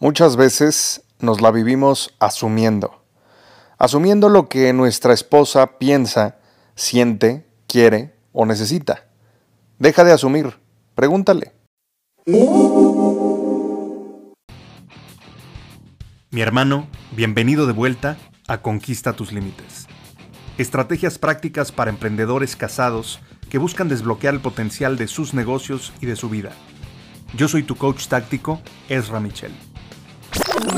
Muchas veces nos la vivimos asumiendo, asumiendo lo que nuestra esposa piensa, siente, quiere o necesita. Deja de asumir, pregúntale. Mi hermano, bienvenido de vuelta a Conquista tus Límites. Estrategias prácticas para emprendedores casados que buscan desbloquear el potencial de sus negocios y de su vida. Yo soy tu coach táctico, Ezra Michel.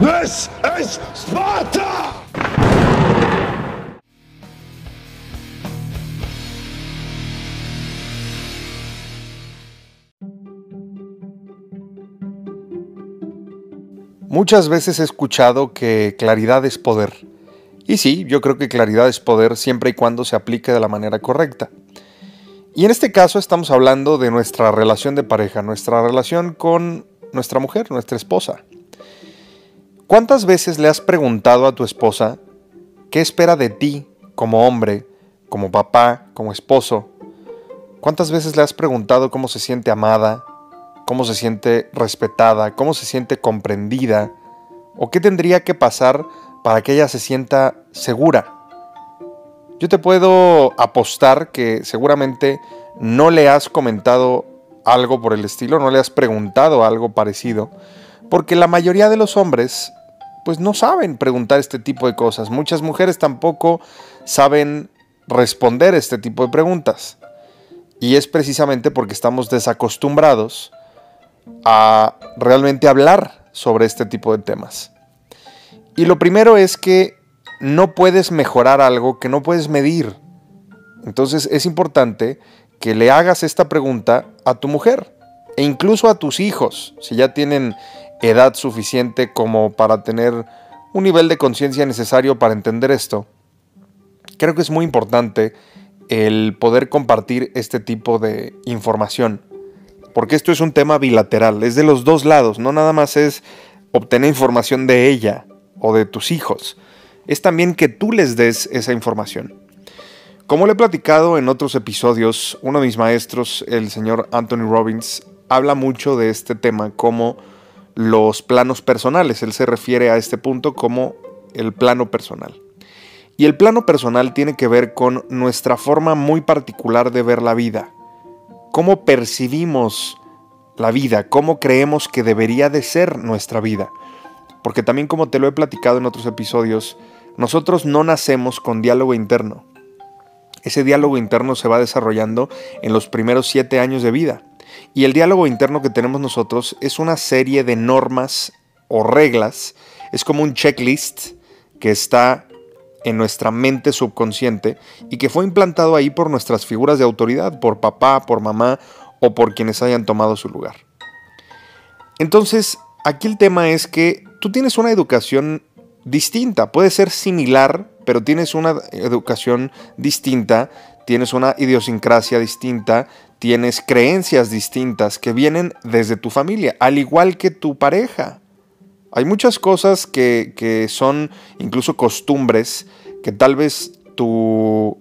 This is Sparta! Muchas veces he escuchado que claridad es poder. Y sí, yo creo que claridad es poder siempre y cuando se aplique de la manera correcta. Y en este caso estamos hablando de nuestra relación de pareja, nuestra relación con nuestra mujer, nuestra esposa. ¿Cuántas veces le has preguntado a tu esposa qué espera de ti como hombre, como papá, como esposo? ¿Cuántas veces le has preguntado cómo se siente amada, cómo se siente respetada, cómo se siente comprendida? ¿O qué tendría que pasar para que ella se sienta segura? Yo te puedo apostar que seguramente no le has comentado algo por el estilo, no le has preguntado algo parecido, porque la mayoría de los hombres pues no saben preguntar este tipo de cosas. Muchas mujeres tampoco saben responder este tipo de preguntas. Y es precisamente porque estamos desacostumbrados a realmente hablar sobre este tipo de temas. Y lo primero es que no puedes mejorar algo que no puedes medir. Entonces es importante que le hagas esta pregunta a tu mujer e incluso a tus hijos, si ya tienen edad suficiente como para tener un nivel de conciencia necesario para entender esto. Creo que es muy importante el poder compartir este tipo de información, porque esto es un tema bilateral, es de los dos lados, no nada más es obtener información de ella o de tus hijos, es también que tú les des esa información. Como le he platicado en otros episodios, uno de mis maestros, el señor Anthony Robbins, habla mucho de este tema como los planos personales. Él se refiere a este punto como el plano personal. Y el plano personal tiene que ver con nuestra forma muy particular de ver la vida. Cómo percibimos la vida, cómo creemos que debería de ser nuestra vida. Porque también como te lo he platicado en otros episodios, nosotros no nacemos con diálogo interno. Ese diálogo interno se va desarrollando en los primeros siete años de vida. Y el diálogo interno que tenemos nosotros es una serie de normas o reglas. Es como un checklist que está en nuestra mente subconsciente y que fue implantado ahí por nuestras figuras de autoridad, por papá, por mamá o por quienes hayan tomado su lugar. Entonces, aquí el tema es que tú tienes una educación distinta, puede ser similar, pero tienes una educación distinta, tienes una idiosincrasia distinta, tienes creencias distintas que vienen desde tu familia, al igual que tu pareja. Hay muchas cosas que, son incluso costumbres que tal vez tu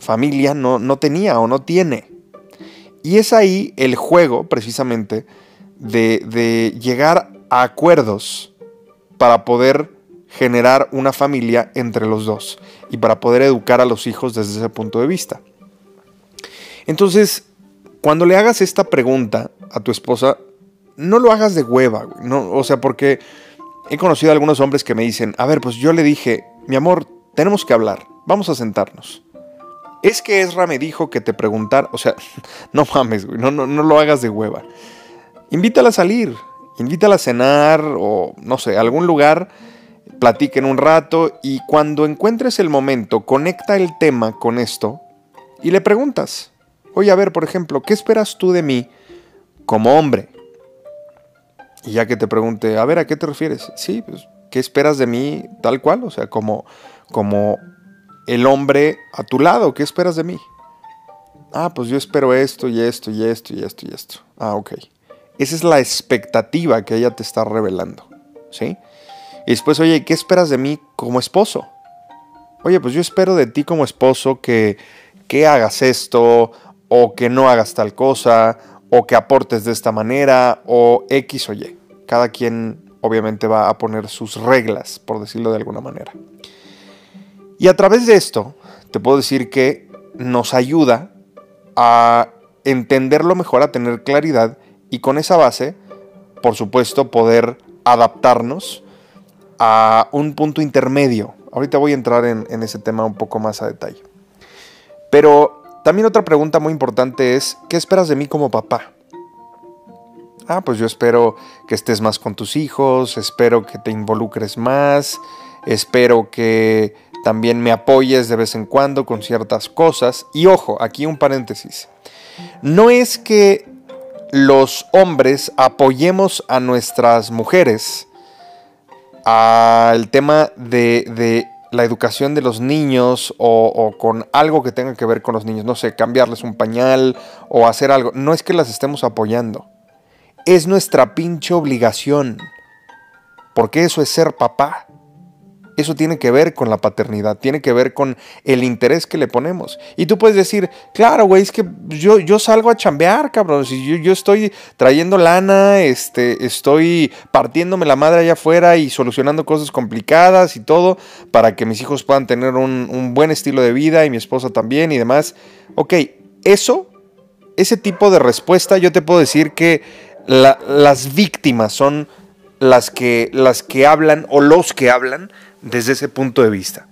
familia no, no tenía o no tiene. Y es ahí el juego, precisamente, de, de llegar a acuerdos para poder generar una familia entre los dos y para poder educar a los hijos desde ese punto de vista. Entonces, cuando le hagas esta pregunta a tu esposa, no lo hagas de hueva, No, o sea, porque he conocido a algunos hombres que me dicen, a ver, pues yo le dije, mi amor, tenemos que hablar, vamos a sentarnos. Es que Ezra me dijo que te preguntar, o sea, no mames, güey, no, no, no lo hagas de hueva. Invítala a salir, invítala a cenar o, no sé, a algún lugar, platiquen un rato y cuando encuentres el momento, conecta el tema con esto y le preguntas, Oye, a ver, por ejemplo, ¿qué esperas tú de mí como hombre? Y ya que te pregunte, a ver, ¿a qué te refieres? Sí, pues, ¿qué esperas de mí tal cual? O sea, como, como el hombre a tu lado, ¿qué esperas de mí? Ah, pues yo espero esto y esto y esto y esto y esto. Ah, ok. Esa es la expectativa que ella te está revelando, ¿sí? Y después, oye, ¿qué esperas de mí como esposo? Oye, pues yo espero de ti como esposo que, que hagas esto, o que no hagas tal cosa, o que aportes de esta manera, o X o Y. Cada quien obviamente va a poner sus reglas, por decirlo de alguna manera. Y a través de esto, te puedo decir que nos ayuda a entenderlo mejor, a tener claridad y con esa base, por supuesto, poder adaptarnos a un punto intermedio. Ahorita voy a entrar en, ese tema un poco más a detalle. Pero también otra pregunta muy importante es, ¿qué esperas de mí como papá? Ah, pues yo espero que estés más con tus hijos, espero que te involucres más, espero que también me apoyes de vez en cuando con ciertas cosas. Y ojo, aquí un paréntesis. No es que los hombres apoyemos a nuestras mujeres al tema de, la educación de los niños o, o, con algo que tenga que ver con los niños, no sé, cambiarles un pañal o hacer algo, no es que las estemos apoyando, es nuestra pinche obligación, porque eso es ser papá. Eso tiene que ver con la paternidad, tiene que ver con el interés que le ponemos. Y tú puedes decir, claro, güey, es que yo, yo salgo a chambear, cabrón. Si yo, yo, estoy trayendo lana, este, estoy partiéndome la madre allá afuera y solucionando cosas complicadas y todo para que mis hijos puedan tener un, buen estilo de vida y mi esposa también y demás. Ok, eso, ese tipo de respuesta, yo te puedo decir que las víctimas son las que, las que hablan o los que hablan desde ese punto de vista.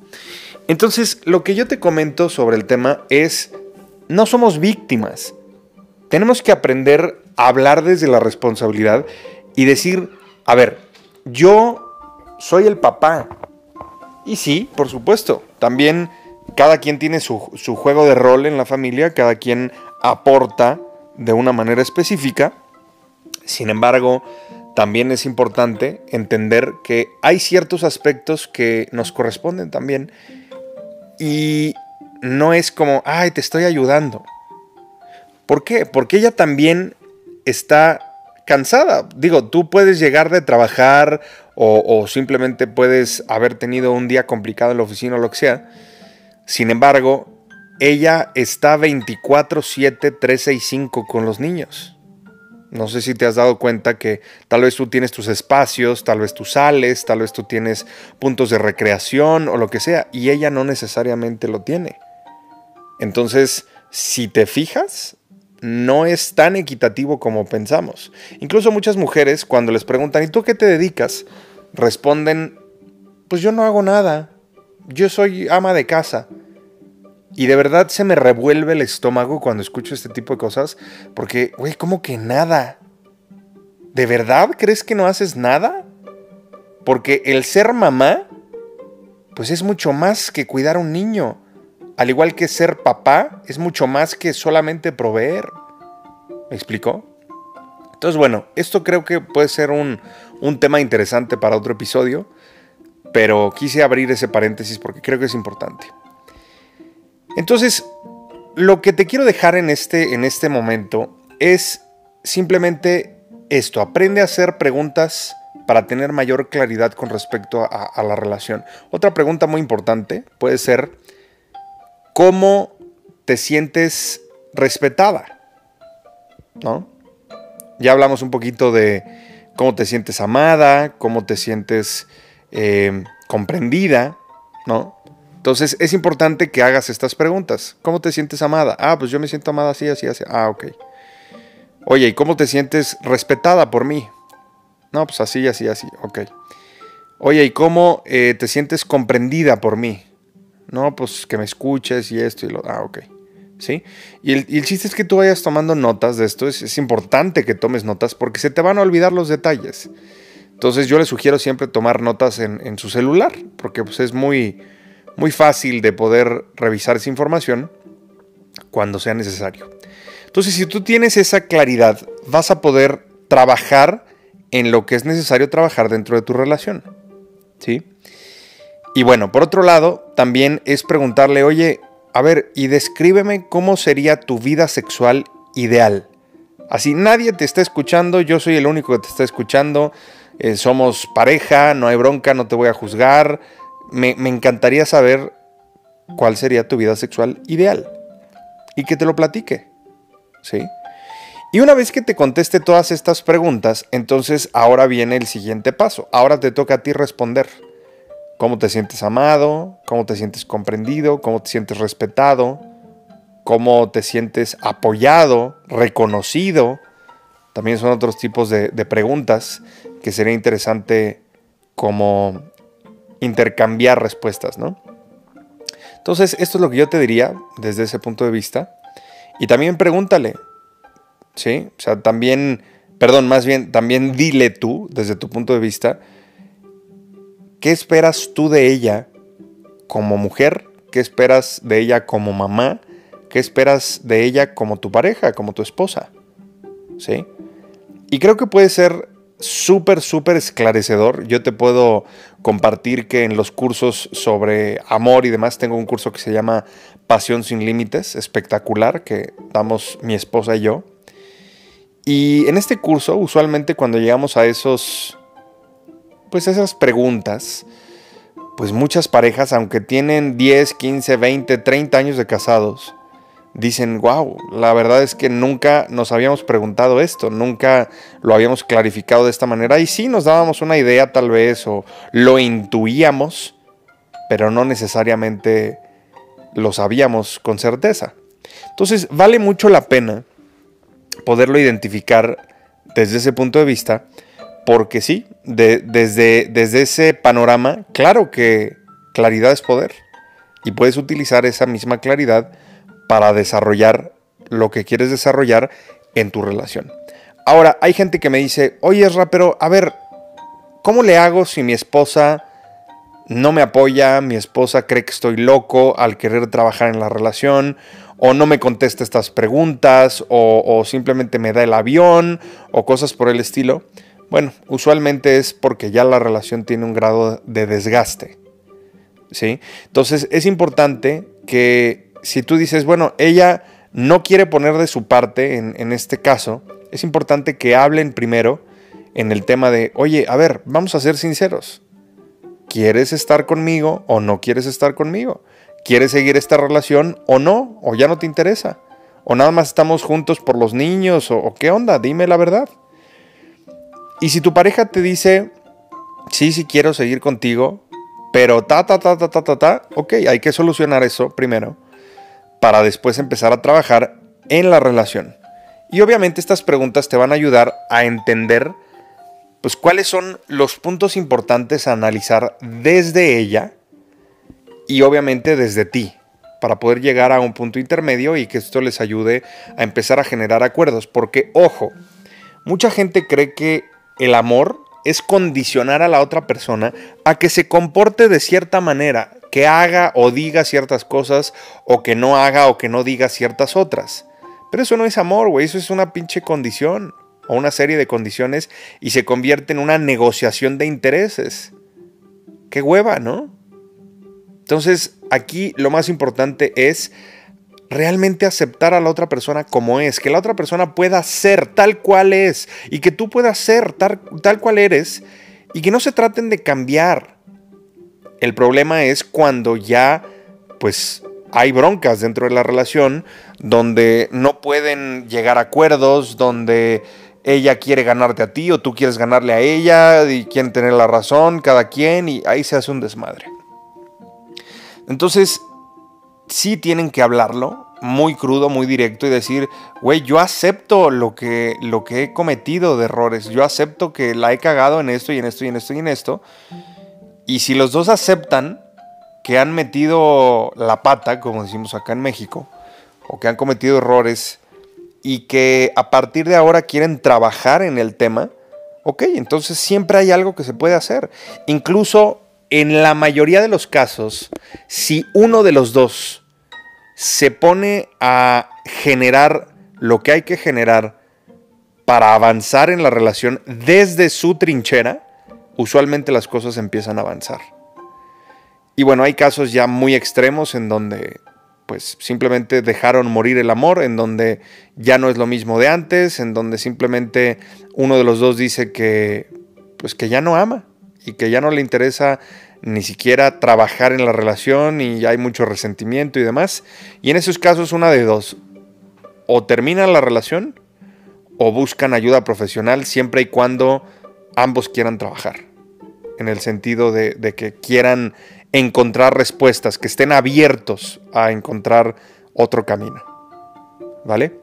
Entonces, lo que yo te comento sobre el tema es, no somos víctimas. Tenemos que aprender a hablar desde la responsabilidad y decir, a ver, yo soy el papá. Y sí, por supuesto, también cada quien tiene su, su juego de rol en la familia, cada quien aporta de una manera específica. Sin embargo, también es importante entender que hay ciertos aspectos que nos corresponden también y no es como, ay, te estoy ayudando. ¿Por qué? Porque ella también está cansada. Digo, tú puedes llegar de trabajar o, simplemente puedes haber tenido un día complicado en la oficina o lo que sea. Sin embargo, ella está 24/7, 365 con los niños. No sé si te has dado cuenta que tal vez tú tienes tus espacios, tal vez tú sales, tal vez tú tienes puntos de recreación o lo que sea, y ella no necesariamente lo tiene. Entonces, si te fijas, no es tan equitativo como pensamos. Incluso muchas mujeres, cuando les preguntan, ¿y tú qué te dedicas? Responden, pues yo no hago nada, yo soy ama de casa. Y de verdad se me revuelve el estómago cuando escucho este tipo de cosas, porque, güey, ¿cómo que nada? ¿De verdad crees que no haces nada? Porque el ser mamá, pues es mucho más que cuidar a un niño. Al igual que ser papá, es mucho más que solamente proveer. ¿Me explicó? Entonces, bueno, esto creo que puede ser un, un tema interesante para otro episodio, pero quise abrir ese paréntesis porque creo que es importante. Entonces, lo que te quiero dejar en este, en este momento es simplemente esto, aprende a hacer preguntas para tener mayor claridad con respecto a, la relación. Otra pregunta muy importante puede ser, ¿cómo te sientes respetada? ¿No? Ya hablamos un poquito de cómo te sientes amada, cómo te sientes eh, comprendida, ¿no? Entonces es importante que hagas estas preguntas. ¿Cómo te sientes amada? Ah, pues yo me siento amada así, así, así. Ah, ok. Oye, ¿y cómo te sientes respetada por mí? No, pues así, así, así. Ok. Oye, ¿y cómo eh, te sientes comprendida por mí? No, pues que me escuches y esto y lo... Ah, ok. ¿Sí? Y el, chiste es que tú vayas tomando notas de esto. Es, importante que tomes notas porque se te van a olvidar los detalles. Entonces yo les sugiero siempre tomar notas en, en su celular porque pues, es muy muy fácil de poder revisar esa información cuando sea necesario. Entonces, si tú tienes esa claridad, vas a poder trabajar en lo que es necesario trabajar dentro de tu relación. ¿Sí? Y bueno, por otro lado, también es preguntarle, oye, a ver, y descríbeme cómo sería tu vida sexual ideal. Así nadie te está escuchando, yo soy el único que te está escuchando, eh, somos pareja, no hay bronca, no te voy a juzgar. Me, me encantaría saber cuál sería tu vida sexual ideal y que te lo platique. ¿Sí? Y una vez que te conteste todas estas preguntas, entonces ahora viene el siguiente paso. Ahora te toca a ti responder. ¿Cómo te sientes amado? ¿Cómo te sientes comprendido? ¿Cómo te sientes respetado? ¿Cómo te sientes apoyado? ¿Reconocido? También son otros tipos de, de preguntas que sería interesante como intercambiar respuestas, ¿no? Entonces, esto es lo que yo te diría desde ese punto de vista. Y también pregúntale, ¿sí? O sea, también, perdón, más bien, también dile tú, desde tu punto de vista, ¿qué esperas tú de ella como mujer? ¿Qué esperas de ella como mamá? ¿Qué esperas de ella como tu pareja, como tu esposa? ¿Sí? Y creo que puede ser súper, súper esclarecedor. Yo te puedo compartir que en los cursos sobre amor y demás tengo un curso que se llama Pasión sin Límites, espectacular, que damos mi esposa y yo. Y en este curso, usualmente cuando llegamos a esos, pues esas preguntas, pues muchas parejas, aunque tienen 10, 15, 20, 30 años de casados, dicen, wow, la verdad es que nunca nos habíamos preguntado esto, nunca lo habíamos clarificado de esta manera y sí nos dábamos una idea tal vez o lo intuíamos, pero no necesariamente lo sabíamos con certeza. Entonces vale mucho la pena poderlo identificar desde ese punto de vista, porque sí, desde, desde ese panorama, claro que claridad es poder y puedes utilizar esa misma claridad para desarrollar lo que quieres desarrollar en tu relación. Ahora, hay gente que me dice, oye Esra, pero a ver, ¿cómo le hago si mi esposa no me apoya, mi esposa cree que estoy loco al querer trabajar en la relación, o no me contesta estas preguntas, o, o simplemente me da el avión, o cosas por el estilo? Bueno, usualmente es porque ya la relación tiene un grado de desgaste. ¿sí? Entonces es importante que si tú dices, bueno, ella no quiere poner de su parte en, este caso, es importante que hablen primero en el tema de, oye, a ver, vamos a ser sinceros. ¿Quieres estar conmigo o no quieres estar conmigo? ¿Quieres seguir esta relación o no? ¿O ya no te interesa? ¿O nada más estamos juntos por los niños? ¿O, qué onda? Dime la verdad. Y si tu pareja te dice, sí, sí quiero seguir contigo, pero ta, ta, ta, ta, ta, ta, ta, ok, hay que solucionar eso primero para después empezar a trabajar en la relación. Y obviamente estas preguntas te van a ayudar a entender pues cuáles son los puntos importantes a analizar desde ella y obviamente desde ti para poder llegar a un punto intermedio y que esto les ayude a empezar a generar acuerdos. Porque, ojo, mucha gente cree que el amor es condicionar a la otra persona a que se comporte de cierta manera que haga o diga ciertas cosas o que no haga o que no diga ciertas otras. Pero eso no es amor, güey, eso es una pinche condición o una serie de condiciones y se convierte en una negociación de intereses. Qué hueva, ¿no? Entonces, aquí lo más importante es realmente aceptar a la otra persona como es, que la otra persona pueda ser tal cual es y que tú puedas ser tal, tal cual eres y que no se traten de cambiar el problema es cuando ya, pues, hay broncas dentro de la relación donde no pueden llegar a acuerdos, donde ella quiere ganarte a ti o tú quieres ganarle a ella y quieren tener la razón cada quien y ahí se hace un desmadre. Entonces, sí tienen que hablarlo muy crudo, muy directo y decir, güey, yo acepto lo que, lo que he cometido de errores, yo acepto que la he cagado en esto y en esto y en esto y en esto. Si los dos aceptan que han metido la pata, como decimos acá en México, o que han cometido errores y que a partir de ahora quieren trabajar en el tema, ok, entonces siempre hay algo que se puede hacer. Incluso en la mayoría de los casos, si uno de los dos se pone a generar lo que hay que generar para avanzar en la relación desde su trinchera, usualmente las cosas empiezan a avanzar. Y bueno, hay casos ya muy extremos en donde pues simplemente dejaron morir el amor, en donde ya no es lo mismo de antes, en donde simplemente uno de los dos dice que pues que ya no ama y que ya no le interesa ni siquiera trabajar en la relación y hay mucho resentimiento y demás. Y en esos casos una de dos, o terminan la relación o buscan ayuda profesional siempre y cuando ambos quieran trabajar. En el sentido de, que quieran encontrar respuestas, que estén abiertos a encontrar otro camino. ¿Vale?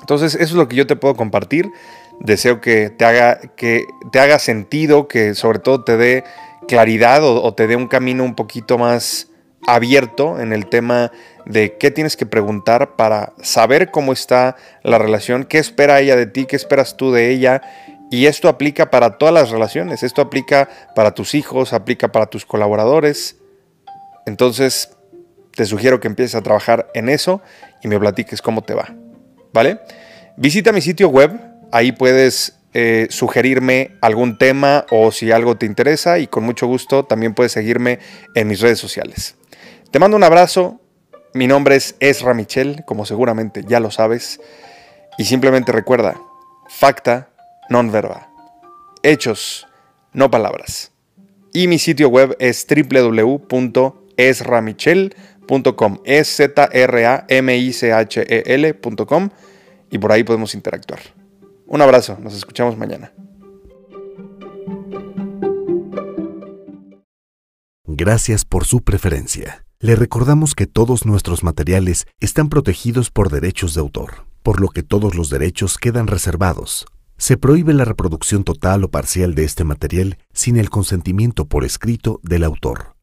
Entonces, eso es lo que yo te puedo compartir. Deseo que te haga, que te haga sentido, que sobre todo te dé claridad o, te dé un camino un poquito más abierto en el tema de qué tienes que preguntar para saber cómo está la relación, qué espera ella de ti, qué esperas tú de ella. Y esto aplica para todas las relaciones, esto aplica para tus hijos, aplica para tus colaboradores. Entonces, te sugiero que empieces a trabajar en eso y me platiques cómo te va. ¿Vale? Visita mi sitio web, ahí puedes eh, sugerirme algún tema o si algo te interesa y con mucho gusto también puedes seguirme en mis redes sociales. Te mando un abrazo, mi nombre es Ezra Michel, como seguramente ya lo sabes, y simplemente recuerda, facta non verba, hechos, no palabras. Y mi sitio web es www.esramichel.com, e z r a m i c h e l.com y por ahí podemos interactuar. Un abrazo, nos escuchamos mañana. Gracias por su preferencia. Le recordamos que todos nuestros materiales están protegidos por derechos de autor, por lo que todos los derechos quedan reservados. Se prohíbe la reproducción total o parcial de este material sin el consentimiento por escrito del autor.